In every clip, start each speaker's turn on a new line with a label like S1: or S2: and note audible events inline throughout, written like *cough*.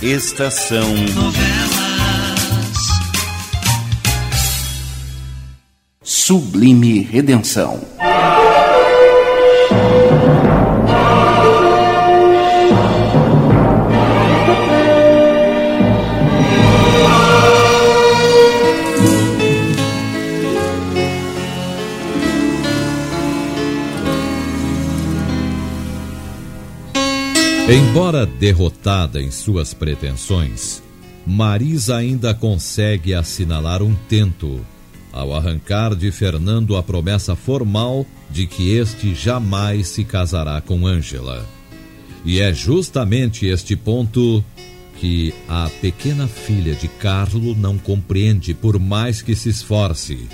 S1: Estação Novelas. Sublime Redenção.
S2: Embora derrotada em suas pretensões, Marisa ainda consegue assinalar um tento ao arrancar de Fernando a promessa formal de que este jamais se casará com Ângela. E é justamente este ponto que a pequena filha de Carlo não compreende por mais que se esforce,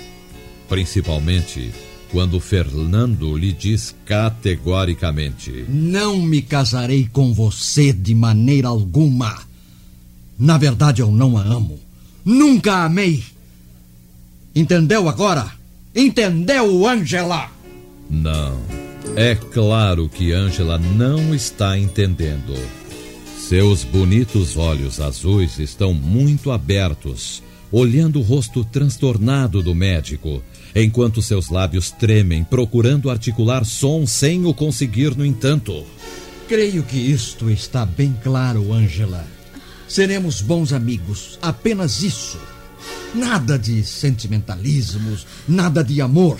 S2: principalmente quando Fernando lhe diz categoricamente:
S3: Não me casarei com você de maneira alguma. Na verdade, eu não a amo. Nunca a amei. Entendeu agora? Entendeu, Angela?
S2: Não. É claro que Angela não está entendendo. Seus bonitos olhos azuis estão muito abertos, olhando o rosto transtornado do médico enquanto seus lábios tremem, procurando articular som sem o conseguir, no entanto.
S3: Creio que isto está bem claro, Angela. Seremos bons amigos, apenas isso. Nada de sentimentalismos, nada de amor.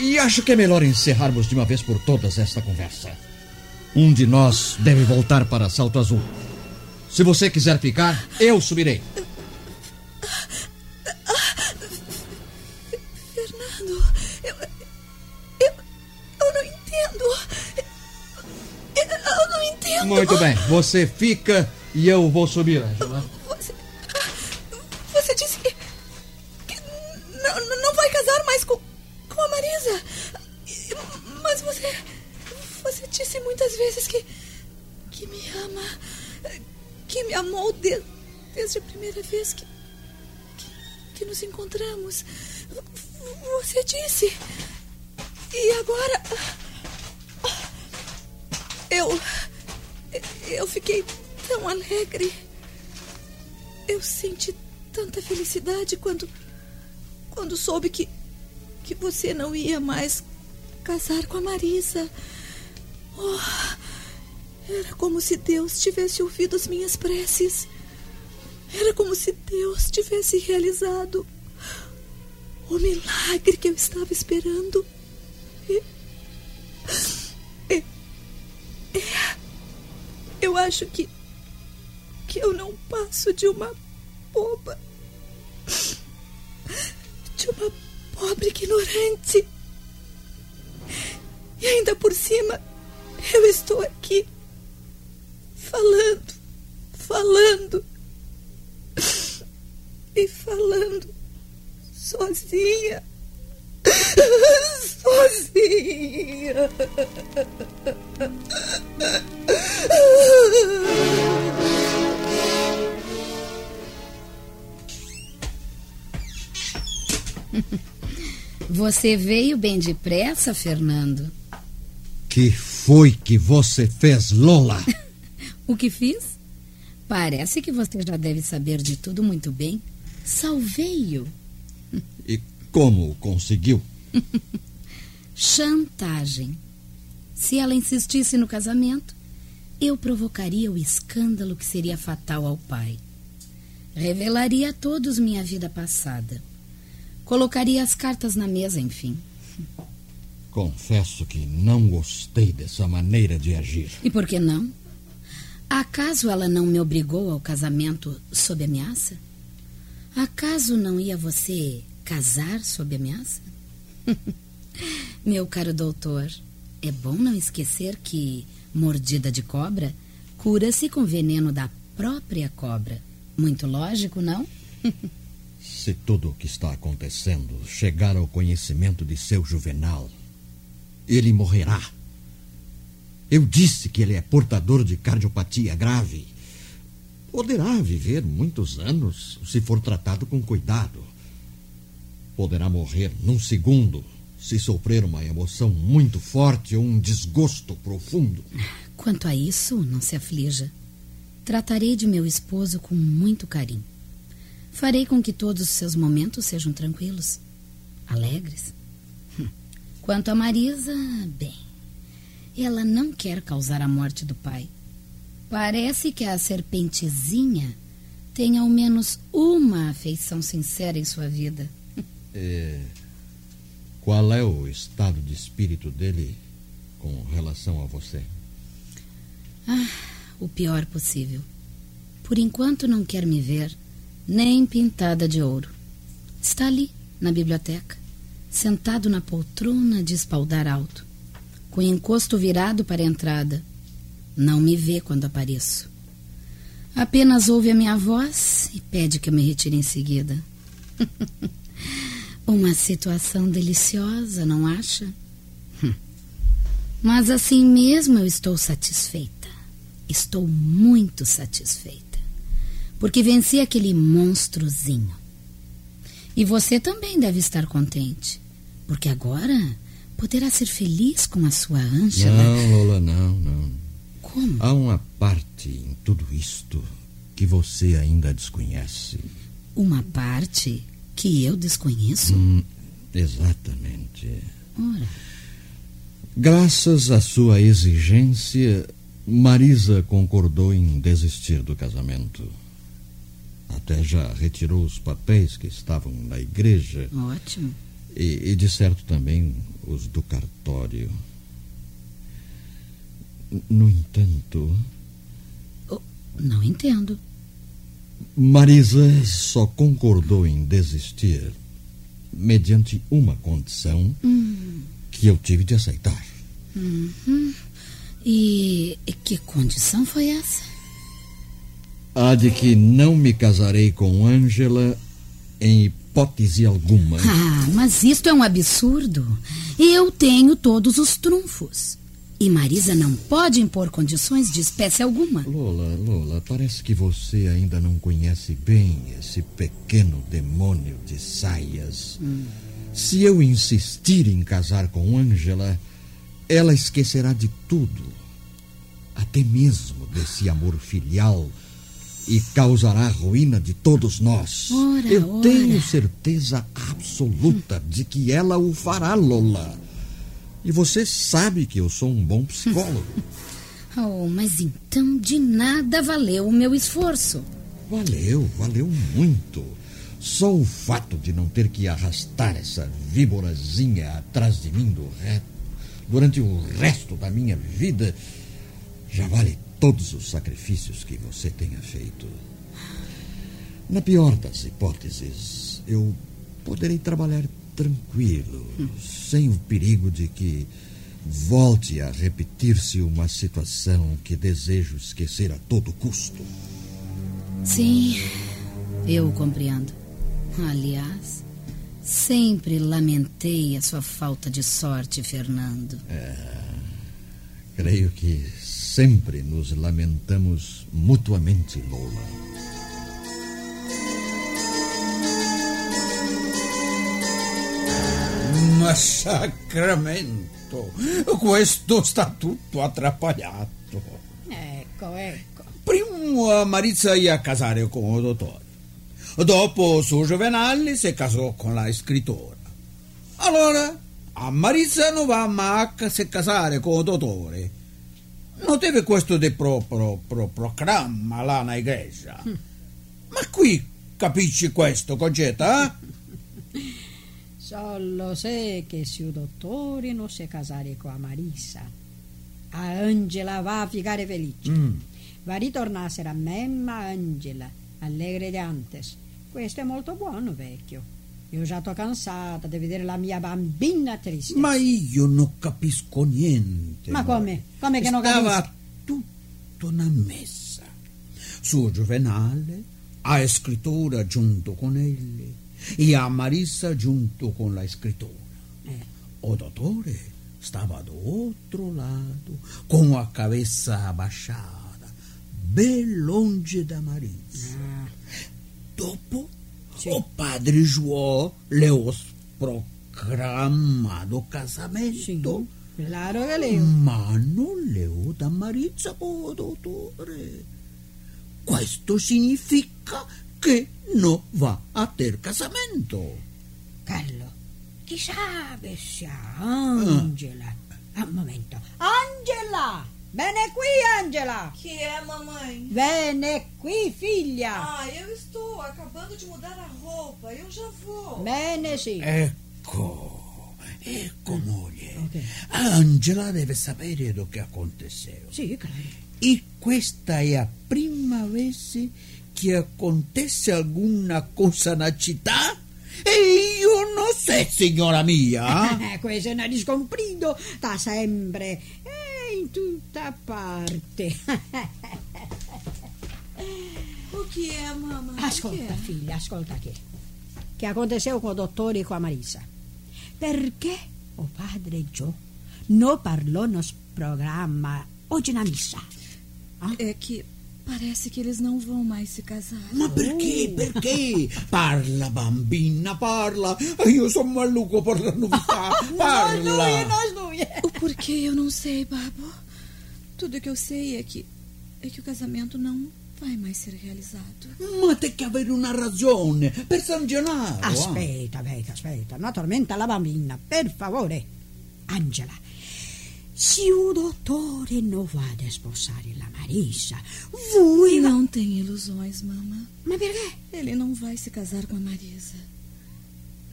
S3: E acho que é melhor encerrarmos de uma vez por todas esta conversa. Um de nós deve voltar para Salto Azul. Se você quiser ficar, eu subirei. Muito bem, você fica e eu vou subir, Angela.
S4: Você, você disse que, que não, não vai casar mais com, com a Marisa. Mas você. Você disse muitas vezes que. que me ama. que me amou de, desde a primeira vez que, que. que nos encontramos. Você disse. E agora. Eu. Eu fiquei tão alegre. Eu senti tanta felicidade quando. quando soube que. que você não ia mais casar com a Marisa. Oh, era como se Deus tivesse ouvido as minhas preces. Era como se Deus tivesse realizado o milagre que eu estava esperando. Eu acho que. que eu não passo de uma boba. De uma pobre ignorante. E ainda por cima, eu estou aqui. falando, falando. E falando sozinha. Sozinha.
S5: Você veio bem depressa, Fernando.
S3: Que foi que você fez, Lola? *laughs*
S5: o que fiz? Parece que você já deve saber de tudo muito bem. Salvei-o.
S3: E como conseguiu? *laughs*
S5: Chantagem. Se ela insistisse no casamento, eu provocaria o escândalo que seria fatal ao pai. Revelaria a todos minha vida passada. Colocaria as cartas na mesa, enfim.
S3: Confesso que não gostei dessa maneira de agir.
S5: E por que não? Acaso ela não me obrigou ao casamento sob ameaça? Acaso não ia você casar sob ameaça? *laughs* Meu caro doutor, é bom não esquecer que mordida de cobra cura-se com veneno da própria cobra. Muito lógico, não? *laughs*
S3: Se tudo o que está acontecendo chegar ao conhecimento de seu juvenal, ele morrerá. Eu disse que ele é portador de cardiopatia grave. Poderá viver muitos anos se for tratado com cuidado. Poderá morrer num segundo se sofrer uma emoção muito forte ou um desgosto profundo.
S5: Quanto a isso, não se aflija. Tratarei de meu esposo com muito carinho. Farei com que todos os seus momentos sejam tranquilos, alegres. *laughs* Quanto a Marisa, bem, ela não quer causar a morte do pai. Parece que a serpentezinha tem ao menos uma afeição sincera em sua vida.
S3: É, qual é o estado de espírito dele com relação a você?
S5: Ah, o pior possível. Por enquanto não quer me ver, nem pintada de ouro. Está ali, na biblioteca, sentado na poltrona de espaldar alto, com o encosto virado para a entrada. Não me vê quando apareço. Apenas ouve a minha voz e pede que eu me retire em seguida. *laughs* Uma situação deliciosa, não acha? Hum. Mas assim mesmo eu estou satisfeita. Estou muito satisfeita. Porque venci aquele monstrozinho. E você também deve estar contente. Porque agora poderá ser feliz com a sua Ângela.
S3: Não, Lola, não, não.
S5: Como?
S3: Há uma parte em tudo isto que você ainda desconhece.
S5: Uma parte que eu desconheço?
S3: Hum, exatamente.
S5: Ora.
S3: Graças à sua exigência, Marisa concordou em desistir do casamento. Até já retirou os papéis que estavam na igreja.
S5: Ótimo.
S3: E, e de certo também os do cartório. No entanto.
S5: Oh, não entendo.
S3: Marisa só concordou em desistir mediante uma condição
S5: hum.
S3: que eu tive de aceitar.
S5: Uhum. E que condição foi essa?
S3: A de que não me casarei com Ângela em hipótese alguma.
S5: Ah, mas isto é um absurdo. Eu tenho todos os trunfos. E Marisa não pode impor condições de espécie alguma.
S3: Lola, Lola, parece que você ainda não conhece bem esse pequeno demônio de saias.
S5: Hum.
S3: Se eu insistir em casar com Ângela, ela esquecerá de tudo, até mesmo desse amor filial, e causará a ruína de todos nós.
S5: Ora,
S3: eu
S5: ora.
S3: tenho certeza absoluta de que ela o fará, Lola. E você sabe que eu sou um bom psicólogo. *laughs*
S5: Oh, mas então de nada valeu o meu esforço.
S3: Valeu, valeu muito. Só o fato de não ter que arrastar essa víborazinha atrás de mim do reto durante o resto da minha vida já vale todos os sacrifícios que você tenha feito. Na pior das hipóteses, eu poderei trabalhar tranquilo, sem o perigo de que volte a repetir-se uma situação que desejo esquecer a todo custo.
S5: Sim, eu compreendo. Aliás, sempre lamentei a sua falta de sorte, Fernando.
S3: É, creio que sempre nos lamentamos mutuamente, Lola.
S6: Sacramento, questo sta tutto atrappagliato.
S7: Ecco, ecco.
S6: Prima Marizia ia casare con il dottore. Dopo su Giovenale si casò con la scrittora. Allora, a Marizia non va mai a se casare con il dottore. Non deve questo di pro, pro, pro, proclamma là na igreja. Ma qui capisci questo, Concetta? Eh? *laughs*
S7: Solo se che se o dottore non si casare con la Marissa, a Angela va a ficare felice.
S6: Mm.
S7: Va a ritornare a memma Angela, allegre di antes. Questo è molto buono, vecchio. Io già sto cansata di vedere la mia bambina triste.
S6: Ma io non capisco niente.
S7: Ma come? Come che non
S6: Stava
S7: capisci?
S6: tutto una messa. Suo Giovenale, a scrittura giunto con egli, e a Marissa giunto con la scrittura.
S7: Eh.
S6: O dottore stava do outro lado, com a cabeça abaixada, bem longe da Marissa.
S7: Ah,
S6: Dopo,
S7: Sì.
S6: o padre João leu os proclama do casamento.
S7: claro che leo.
S6: Ma non leu da Marizia o dottore. questo significa che non va a ter casamento.
S7: Carlo, chissà che sia Angela. Ah, un momento. Angela! Vieni qui, Angela!
S4: Que é, mamãe?
S7: Vieni qui, figlia!
S4: Ah, eu estou acabando de mudar a roupa. Eu já vou.
S7: Vieni, sì.
S6: Ecco, ecco moglie.
S7: Ok.
S6: Angela deve sapere lo che aconteceu.
S7: Sì, claro.
S6: E questa è la prima vez che acontece alguna cosa na città? E io non so, signora mia. *laughs*
S7: Eh, questo è un riscomprido. Sta sempre eh, in tutta parte.
S4: O que é, mamãe? O que
S7: Ascolta, figlia, ascolta che. Che aconteceu con il dottore e con a Marisa. Perché o padre Joe non parlò no programma oggi na missa?
S4: É que parece que eles não vão mais se casar.
S6: Ma perché? Perché? Parla, bambina, parla. Io sono maluco per la novità. *laughs* Parla.
S7: nós não
S4: O porquê eu não sei, Babo. Tudo que eu sei é que é que o casamento não vai mais ser realizado.
S6: Ma te che avere una ragione per San Gennaro. ah.
S7: Aspetta, aspetta, aspetta. Non tormenta la bambina, per favore. Angela, se o dottore non va a sposare la Marisa, voi...
S4: Não tem ilusões, mamãe.
S7: Ma perché?
S4: Ele não vai se casar com a Marisa.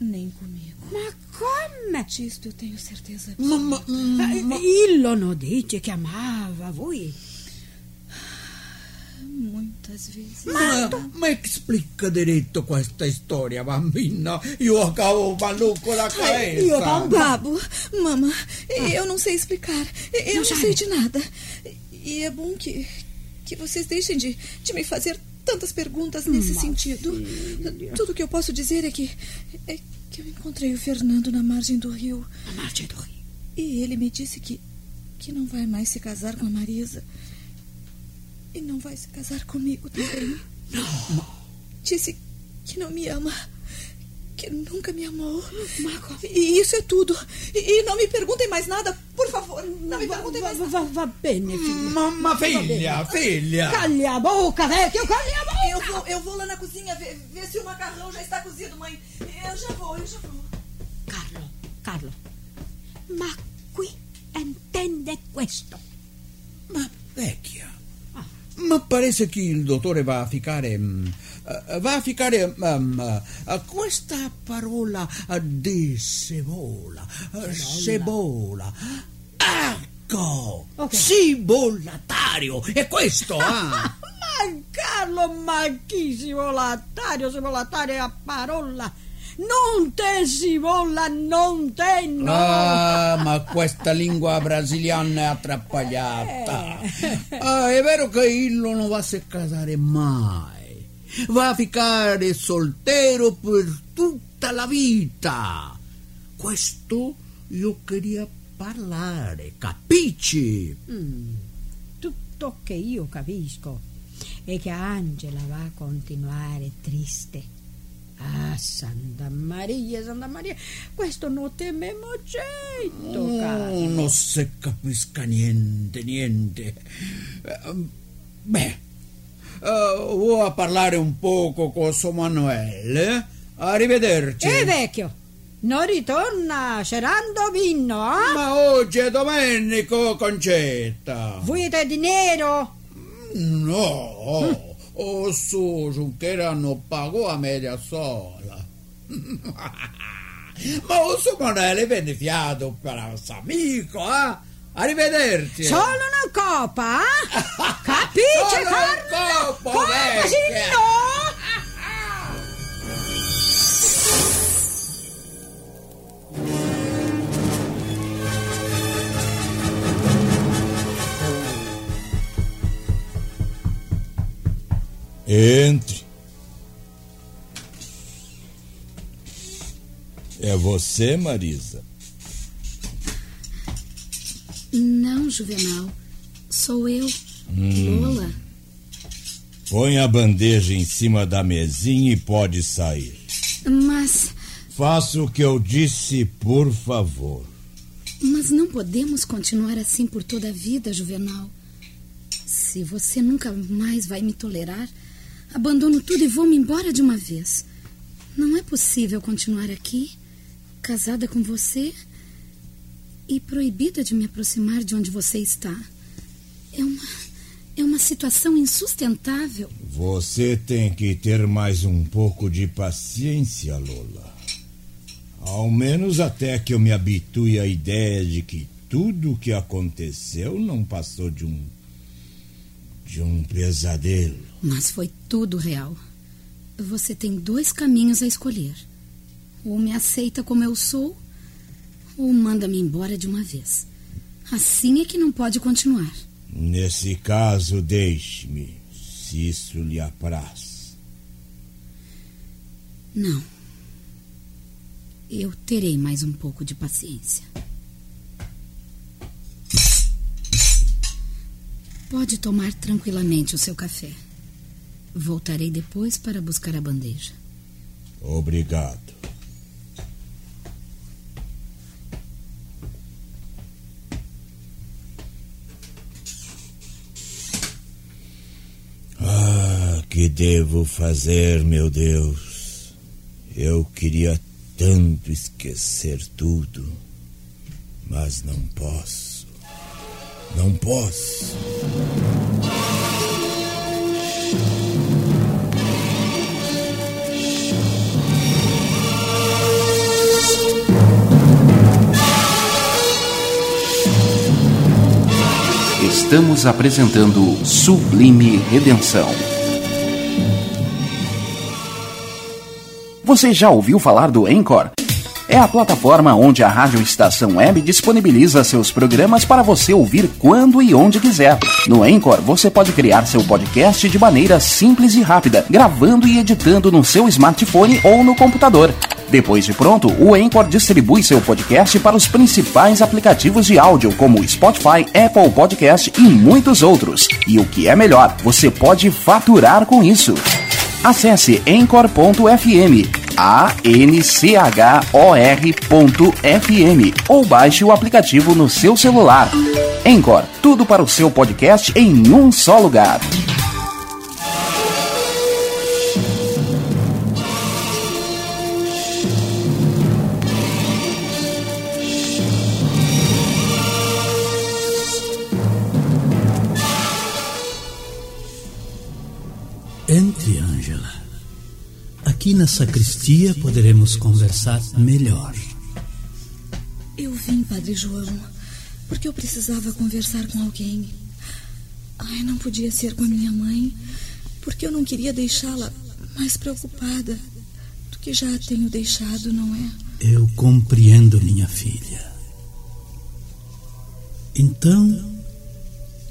S4: Nem comigo.
S7: Ma come?
S4: Disto eu tenho certeza
S6: Ma,
S4: absoluta.
S6: ma,
S7: Eh,
S6: ma,
S7: Illo non dice che amava voi.
S4: Muitas vezes.
S6: ma, ma explica diretto questa storia, bambina. Io acabo maluco da cabeça.
S7: io también.
S4: Babo, mama, eu não sei explicar. Eu não,
S7: sabe?
S4: sei de nada. E é bom que, que vocês deixem de, de me fazer tantas perguntas nesse
S7: Mas,
S4: sentido. Tudo que eu posso dizer é que é que eu encontrei o Fernando na margem do rio
S7: A marcia do rio.
S4: e ele me disse que que não vai mais se casar com a Marisa e não vai se casar comigo também. Disse que não me ama, que nunca me amou. E isso é tudo. E, e não me perguntem mais nada, por favor. Não me perguntem
S7: va,
S4: mais
S7: va,
S4: nada.
S7: va, va bene, figlio.
S6: Ma, ma figlia, figlia.
S7: Caglia a boca, vecchio, caglia a boca!
S4: Eu vou, eu vou lá na cozinha ver, ver se o macarrão já está cozido, mãe. Eu já vou, eu já vou.
S7: Carlo, Carlo, ma qui intende questo.
S6: Ma vecchia. Ma pare che il dottore va a ficare. mm, eh, va a ficare. eh, questa parola eh, di sebola. Sebola. Ecco!
S7: Ok.
S6: Cibollatario! È questo, ah! *laughs*
S7: Ma Carlo, ma chi si volatario, si volatario è a parola. Non te si vola, non te no.
S6: Ah, ma questa lingua brasiliana è attrappaiata. Ah, è vero che Illo non va a casare mai. Va a ficare soltero per tutta la vita. Questo io queria parlare, capisci?
S7: Mm, tutto che io capisco è che Angela va a continuare triste. Ah, Santa Maria, Santa Maria, questo non tememo certo,
S6: Oh,
S7: caro.
S6: non se capisca niente, niente. Eh, Beh, eh, vuoi parlare un poco con suo Manuele? Arrivederci.
S7: Eh, vecchio, non ritorna cerando vino, eh?
S6: Ma oggi è Domenico, Concetta.
S7: Volete dinero?
S6: No, o su Giunchera non pagò a media sola. *laughs* Ma o suo Manuele venne fiato per il suo amico, eh? Arrivederci.
S7: Solo una copa, eh? *laughs* Capisci,
S6: Solo
S7: Carlo?
S6: coppa,
S7: Come sì, no?
S8: Entre. É você, Marisa?
S5: Não, Juvenal. Sou eu, Lola.
S8: Põe a bandeja em cima da mesinha e pode sair.
S5: Mas.
S8: Faça o que eu disse, por favor.
S5: Mas não podemos continuar assim por toda a vida, Juvenal. Se Se você nunca mais vai me tolerar, abandono tudo e vou-me embora de uma vez. Não é possível continuar aqui, casada com você e proibida de me aproximar de onde você está. É uma. É uma situação insustentável.
S8: Você tem que ter mais um pouco de paciência, Lola. Ao menos até que eu me habitue à ideia de que tudo o que aconteceu não passou de um. De um pesadelo.
S5: Mas foi tudo real. Você tem dois caminhos a escolher: ou me aceita como eu sou, ou manda-me embora de uma vez. Assim é que não pode continuar.
S8: Nesse caso, deixe-me, se isso lhe apraz.
S5: Não. Eu terei mais um pouco de paciência. Pode tomar tranquilamente o seu café. Voltarei depois para buscar a bandeja.
S8: Obrigado. Ah, que devo fazer, meu Deus? Eu queria tanto esquecer tudo, mas não posso. Não posso.
S1: Estamos apresentando Sublime Redenção. Você já ouviu falar do Encore? É a plataforma onde a Rádio Estação Web disponibiliza seus programas para você ouvir quando e onde quiser. No Encore, você pode criar seu podcast de maneira simples e rápida, gravando e editando no seu smartphone ou no computador. Depois de pronto, o Anchor distribui seu podcast para os principais aplicativos de áudio, como Spotify, Apple Podcast e muitos outros. E o que é melhor, você pode faturar com isso. Acesse Anchor.fm, A-N-C-H-O-R.fm ou baixe o aplicativo no seu celular. Anchor, tudo para o seu podcast em um só lugar.
S9: Na sacristia poderemos conversar melhor.
S4: Eu vim, Padre João, porque eu precisava conversar com alguém. Ai, não podia ser com a minha mãe, porque eu não queria deixá-la mais preocupada do que já a tenho deixado, não é?
S9: Eu compreendo, minha filha. Então,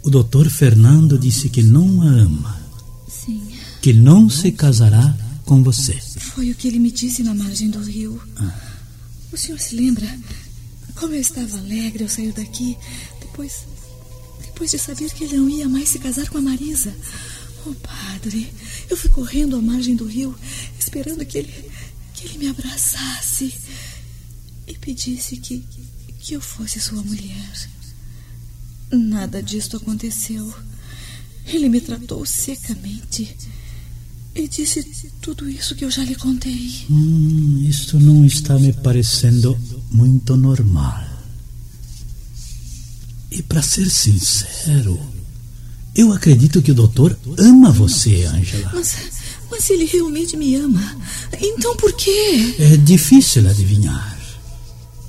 S9: o doutor Fernando disse que não a ama.
S4: Sim.
S9: Que não se casará com você.
S4: Foi o que ele me disse na margem do rio. O senhor se lembra como eu estava alegre ao sair daqui, depois. depois de saber que ele não ia mais se casar com a Marisa? Oh, padre, eu fui correndo à margem do rio, esperando que ele. que ele me abraçasse e pedisse que. que eu fosse sua mulher. Nada disto aconteceu. Ele me tratou secamente. E disse tudo isso que eu já lhe contei.
S9: Hum, isto não está me parecendo muito normal. E para ser sincero, eu acredito que o doutor ama você, Angela.
S4: Mas, mas ele realmente me ama. Então por quê?
S9: É difícil adivinhar.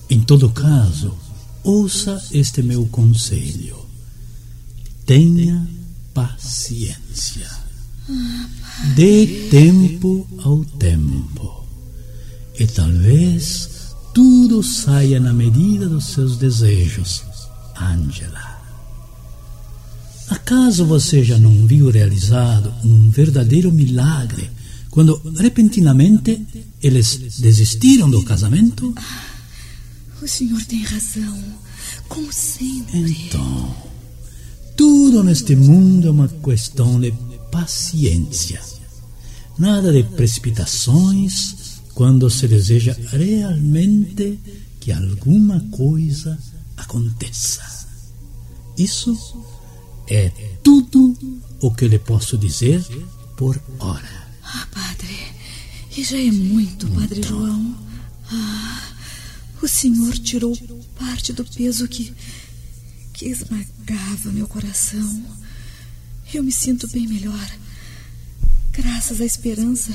S9: Em todo caso, ouça este meu conselho. Tenha paciência. Dê tempo ao tempo. E talvez tudo saia na medida dos seus desejos, Angela. Acaso você já não viu realizado um verdadeiro milagre quando repentinamente eles desistiram do casamento?
S4: O senhor tem razão. Como sempre.
S9: Então, tudo neste mundo é uma questão de paciência. Nada de precipitações quando se deseja realmente que alguma coisa aconteça. Isso É tudo o que lhe posso dizer por hora.
S4: Ah, padre, e já é muito, padre João. Ah, o senhor tirou parte do peso que que esmagava meu coração. Eu me sinto bem melhor, graças à esperança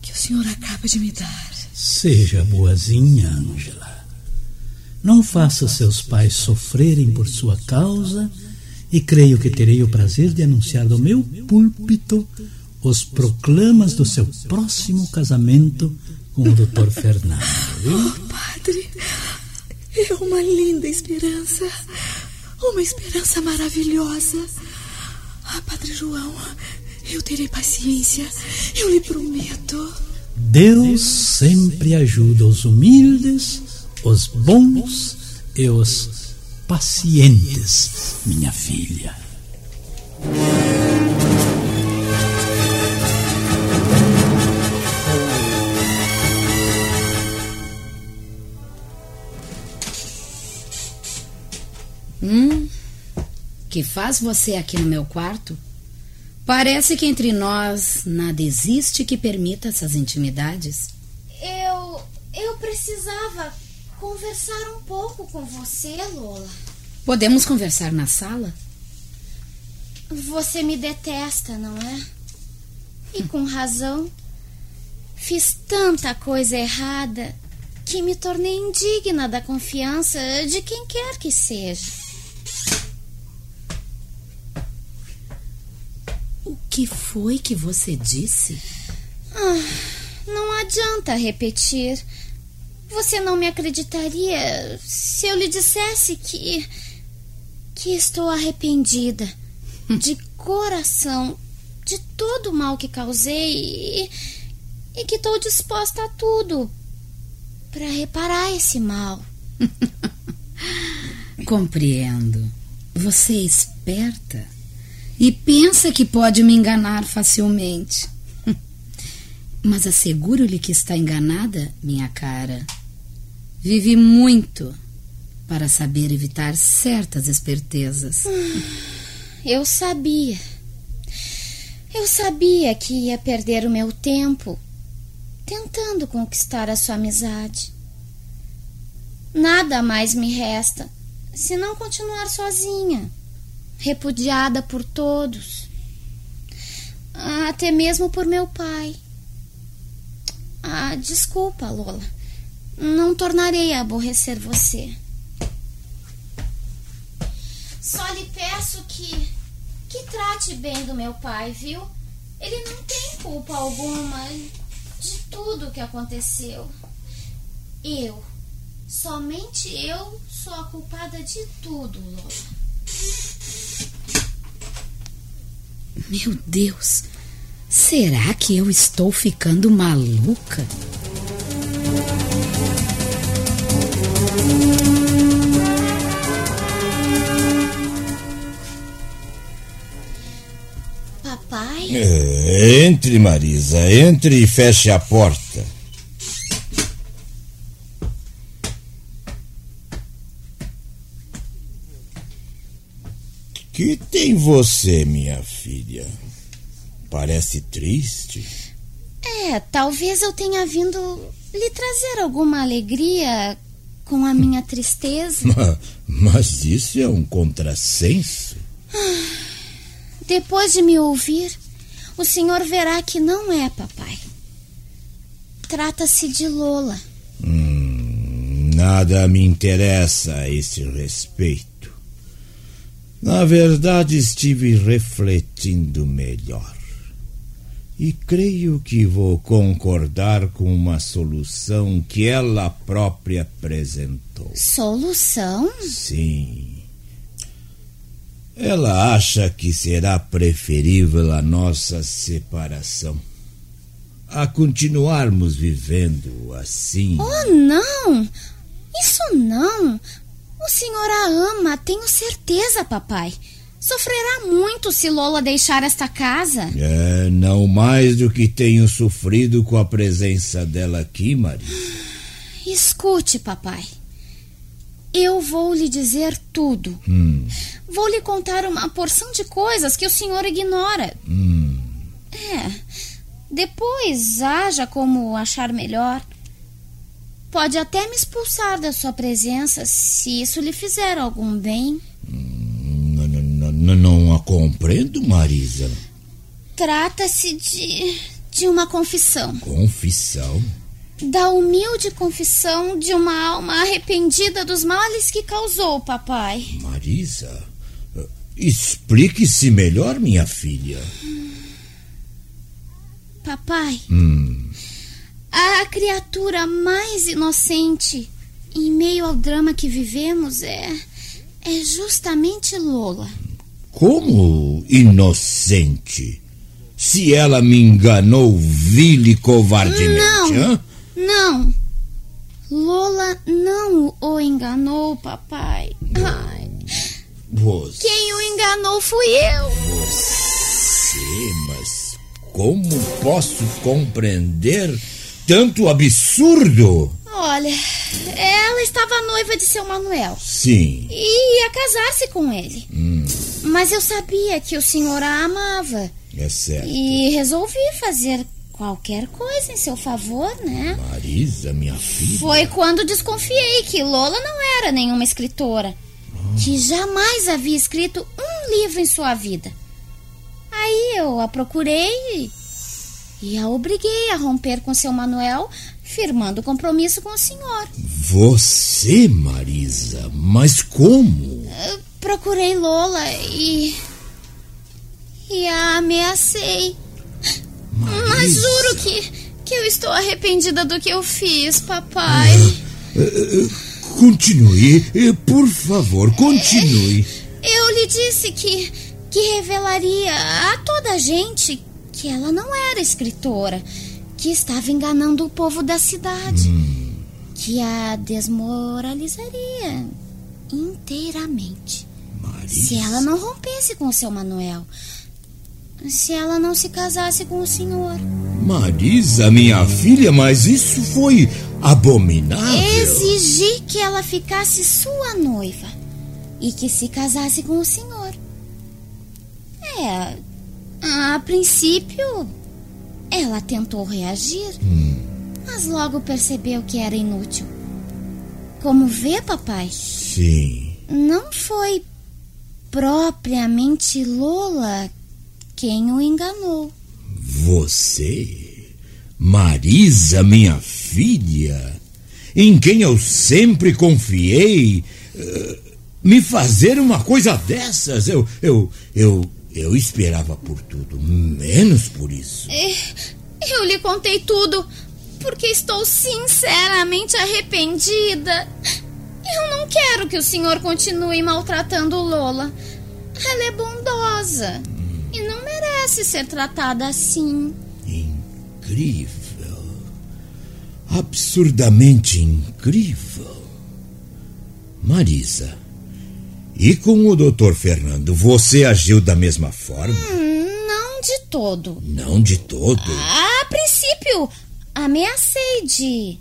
S4: que o senhor acaba de me dar.
S9: Seja boazinha, Ângela. Não faça seus pais sofrerem por sua causa e creio que terei o prazer de anunciar do meu púlpito os proclamas do seu próximo casamento com o Dr. *laughs* Fernando.
S4: Oh, padre, é uma linda esperança. Uma esperança maravilhosa. Ah, Padre João, eu terei paciência. Eu lhe prometo.
S9: Deus sempre ajuda os humildes, os bons e os pacientes, minha filha.
S5: Hum? Que faz você aqui no meu quarto? Parece que entre nós nada existe que permita essas intimidades.
S10: Eu. Eu precisava conversar um pouco com você, Lola.
S5: Podemos conversar na sala?
S10: Você me detesta, não é? E com razão. Fiz tanta coisa errada que me tornei indigna da confiança de quem quer que seja.
S5: O que foi que você disse?
S10: Ah, não adianta repetir. Você não me acreditaria se eu lhe dissesse que. que estou arrependida. *laughs* de coração. de todo o mal que causei e. e que estou disposta a tudo para reparar esse mal. *laughs*
S5: Compreendo. Você é esperta e pensa que pode me enganar facilmente. *laughs* Mas asseguro-lhe que está enganada, minha cara. Vivi muito para saber evitar certas espertezas. *sighs*
S10: Eu sabia. Eu sabia que ia perder o meu tempo tentando conquistar a sua amizade. Nada mais me resta senão continuar sozinha, repudiada por todos, até mesmo por meu pai. Ah, desculpa, Lola. Não tornarei a aborrecer você. Só lhe peço que que trate bem do meu pai, viu? Ele não tem culpa alguma de tudo o que aconteceu. Eu, somente eu, sou a culpada de tudo, Lola.
S5: Meu Deus, será que eu estou ficando maluca?
S10: Papai?
S8: É, entre, Marisa, entre e feche a porta. Que tem você, minha filha? Parece triste.
S10: É, talvez eu tenha vindo lhe trazer alguma alegria com a minha tristeza. *laughs*
S8: Mas, mas isso é um contrassenso.
S10: Depois de me ouvir, o senhor verá que não é, papai. Trata-se de Lola.
S8: Hum, nada me interessa a esse respeito. Na verdade, estive refletindo melhor. E creio que vou concordar com uma solução que ela própria apresentou.
S10: Solução?
S8: Sim. Ela acha que será preferível a nossa separação a continuarmos vivendo assim.
S10: Oh, não! Isso não! O senhor a ama, tenho certeza, papai. Sofrerá muito se Lola deixar esta casa.
S8: É, não mais do que tenho sofrido com a presença dela aqui, Maria.
S10: Escute, papai. Eu vou lhe dizer tudo.
S8: Hum.
S10: Vou lhe contar uma porção de coisas que o senhor ignora.
S8: Hum.
S10: É. Depois, haja como achar melhor. Pode até me expulsar da sua presença se isso lhe fizer algum bem.
S8: Não, não, não, não a compreendo, Marisa.
S10: Trata-se de. de uma confissão.
S8: Confissão?
S10: Da humilde confissão de uma alma arrependida dos males que causou, papai.
S8: Marisa, explique-se melhor, minha filha.
S10: Papai,
S8: Hum.
S10: A criatura mais inocente em meio ao drama que vivemos é. é justamente Lola.
S8: Como inocente? Se ela me enganou vil e covardemente,
S10: Não.
S8: hã?
S10: Não. Lola não o enganou, papai. Ai,
S8: Você,
S10: quem o enganou fui eu.
S8: mas como posso compreender tanto absurdo?
S10: Olha, ela estava noiva de seu Manuel
S8: Sim.
S10: e ia casar-se com ele.
S8: Hum,
S10: Mas eu sabia que o senhor a amava
S8: é certo.
S10: e resolvi fazer qualquer coisa em seu favor, né?
S8: Marisa, minha filha.
S10: Foi quando desconfiei que Lola não era nenhuma escritora, que jamais havia escrito um livro em sua vida. Aí eu a procurei e, a obriguei a romper com seu Manuel, firmando compromisso com o senhor.
S8: Você, Marisa, mas como?
S10: Eu procurei Lola e. e a ameacei. Mas
S8: Marisa.
S10: juro que, que eu estou arrependida do que eu fiz, papai.
S8: Continue, eh, por favor, continue.
S10: Eu lhe disse que, que revelaria a toda a gente que ela não era escritora, que estava enganando o povo da cidade, que a desmoralizaria inteiramente. Se ela não rompesse com o seu Manuel, se ela não se casasse com o senhor.
S8: Marisa, minha filha, mas isso foi abominável.
S10: Exigi que ela ficasse sua noiva e que se casasse com o senhor. É, a princípio, ela tentou reagir, mas logo percebeu que era inútil. Como vê, papai,
S8: Sim.
S10: não foi propriamente Lola quem o enganou.
S8: Você, Marisa, minha filha, em quem eu sempre confiei, eh, me fazer uma coisa dessas, eu, eu, eu, eu esperava por tudo, menos por isso.
S10: É, Eu lhe contei tudo porque estou sinceramente arrependida. Eu não quero que o senhor continue maltratando Lola. Ela é bondosa e não merece ser tratada assim.
S8: Incrível. Absurdamente incrível. Marisa, e com o doutor Fernando, você agiu da mesma forma?
S10: Hum, não de todo.
S8: Não de todo.
S10: A princípio, ameacei de.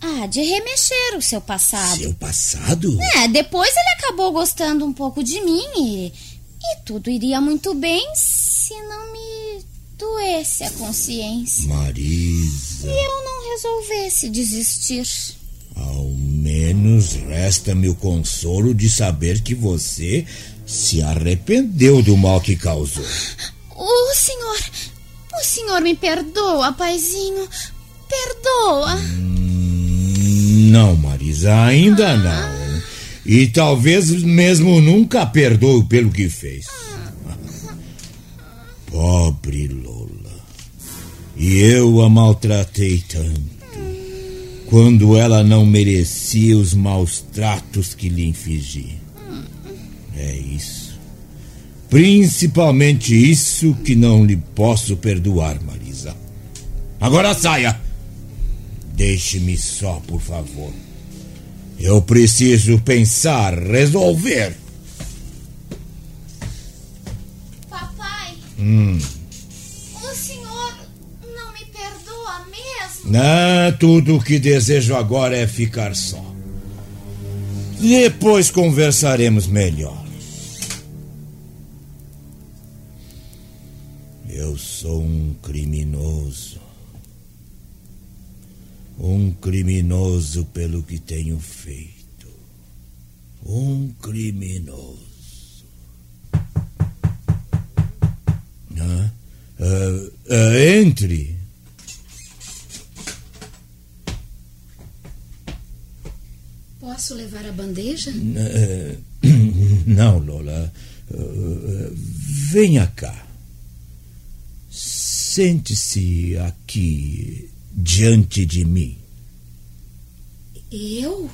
S10: Ah, de remexer o seu passado.
S8: Seu passado?
S10: É, depois ele acabou gostando um pouco de mim e, e tudo iria muito bem se não me doesse a consciência.
S8: Marisa,
S10: E eu não resolvesse desistir.
S8: Ao menos resta-me o consolo de saber que você se arrependeu do mal que causou.
S10: O senhor. O senhor me perdoa, paizinho. Perdoa.
S8: Não, Marisa, ainda não. E talvez mesmo nunca perdoe pelo que fez. Pobre Lola. E eu a maltratei tanto. Quando ela não merecia os maus tratos que lhe infligi. É isso. Principalmente isso que não lhe posso perdoar, Marisa. Agora saia! Deixe-me só, por favor. Eu preciso pensar, resolver.
S10: Papai,
S8: Hum. Ah, tudo o que desejo agora é ficar só. Depois conversaremos melhor. Eu sou um criminoso. Um criminoso pelo que tenho feito. Um criminoso. Ah, ah, ah, entre.
S5: Posso levar a bandeja? *clears throat*
S8: Não, Lola. Venha cá. Sente-se aqui diante de mim.
S5: Eu?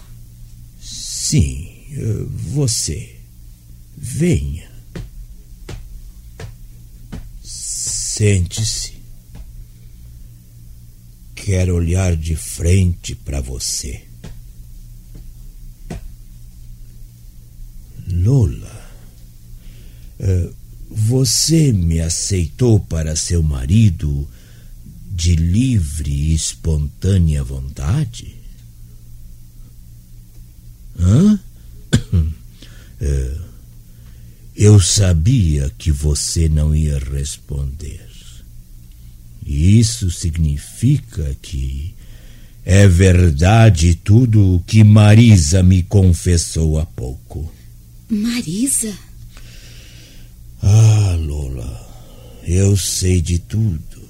S8: Sim, você. Venha. Sente-se. Quero olhar de frente para você. Lola, uh, você me aceitou para seu marido de livre e espontânea vontade? Hã? Uh, *coughs* eu sabia que você não ia responder. Isso significa que é verdade tudo o que Marisa me confessou há pouco.
S5: Marisa?
S8: Ah, Lola, eu sei de tudo.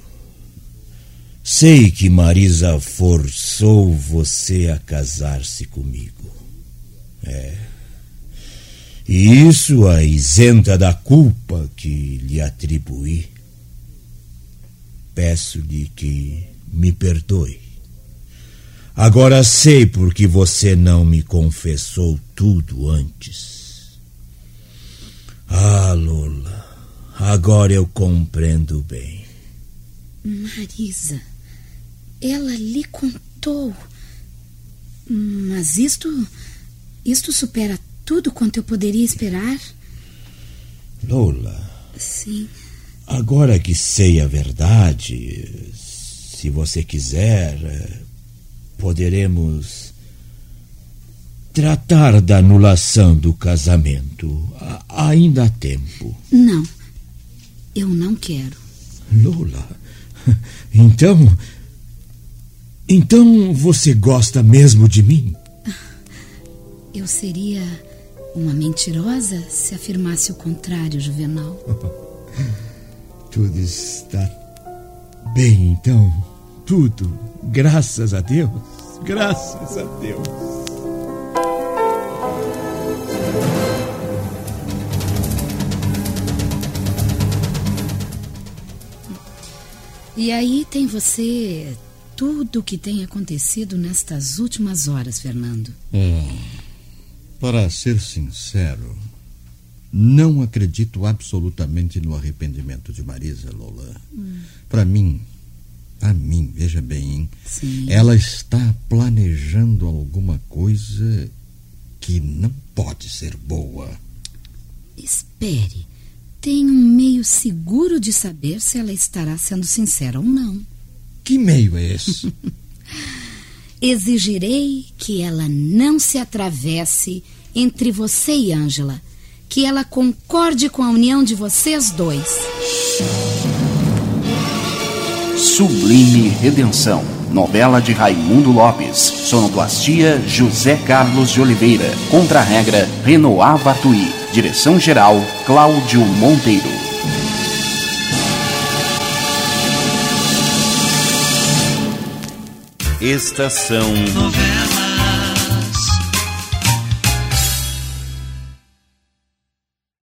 S8: Sei que Marisa forçou você a casar-se comigo. É. E isso a isenta da culpa que lhe atribuí. Peço-lhe que me perdoe. Agora sei por que você não me confessou tudo antes. Ah, Lola, agora eu compreendo bem.
S5: Marisa, ela lhe contou. Mas isto. Isto supera tudo quanto eu poderia esperar?
S8: Lola.
S5: Sim.
S8: Agora que sei a verdade, se você quiser, poderemos tratar da anulação do casamento. ainda há tempo.
S5: Não. Eu não quero.
S8: Lola. *laughs* Então. Então você gosta mesmo de mim?
S5: Eu seria uma mentirosa se afirmasse o contrário, Juvenal. *laughs*
S8: Tudo está bem, então. Tudo. Graças a Deus. Graças a Deus.
S5: E aí tem você tudo o que tem acontecido nestas últimas horas, Fernando.
S3: É. Para ser sincero, não acredito absolutamente no arrependimento de Marisa, Lola. Hum. Para mim, a mim, veja bem,
S5: Sim.
S3: ela está planejando alguma coisa que não pode ser boa.
S5: Espere. Tem um meio seguro de saber se ela estará sendo sincera ou não.
S3: Que meio é esse? *laughs*
S5: Exigirei que ela não se atravesse entre você e Ângela, que ela concorde com a união de vocês dois.
S1: Sublime Redenção, novela de Raimundo Lopes, sonoplastia José Carlos de Oliveira, contra-regra Renoir Batuí, direção-geral Cláudio Monteiro. Estação Novela.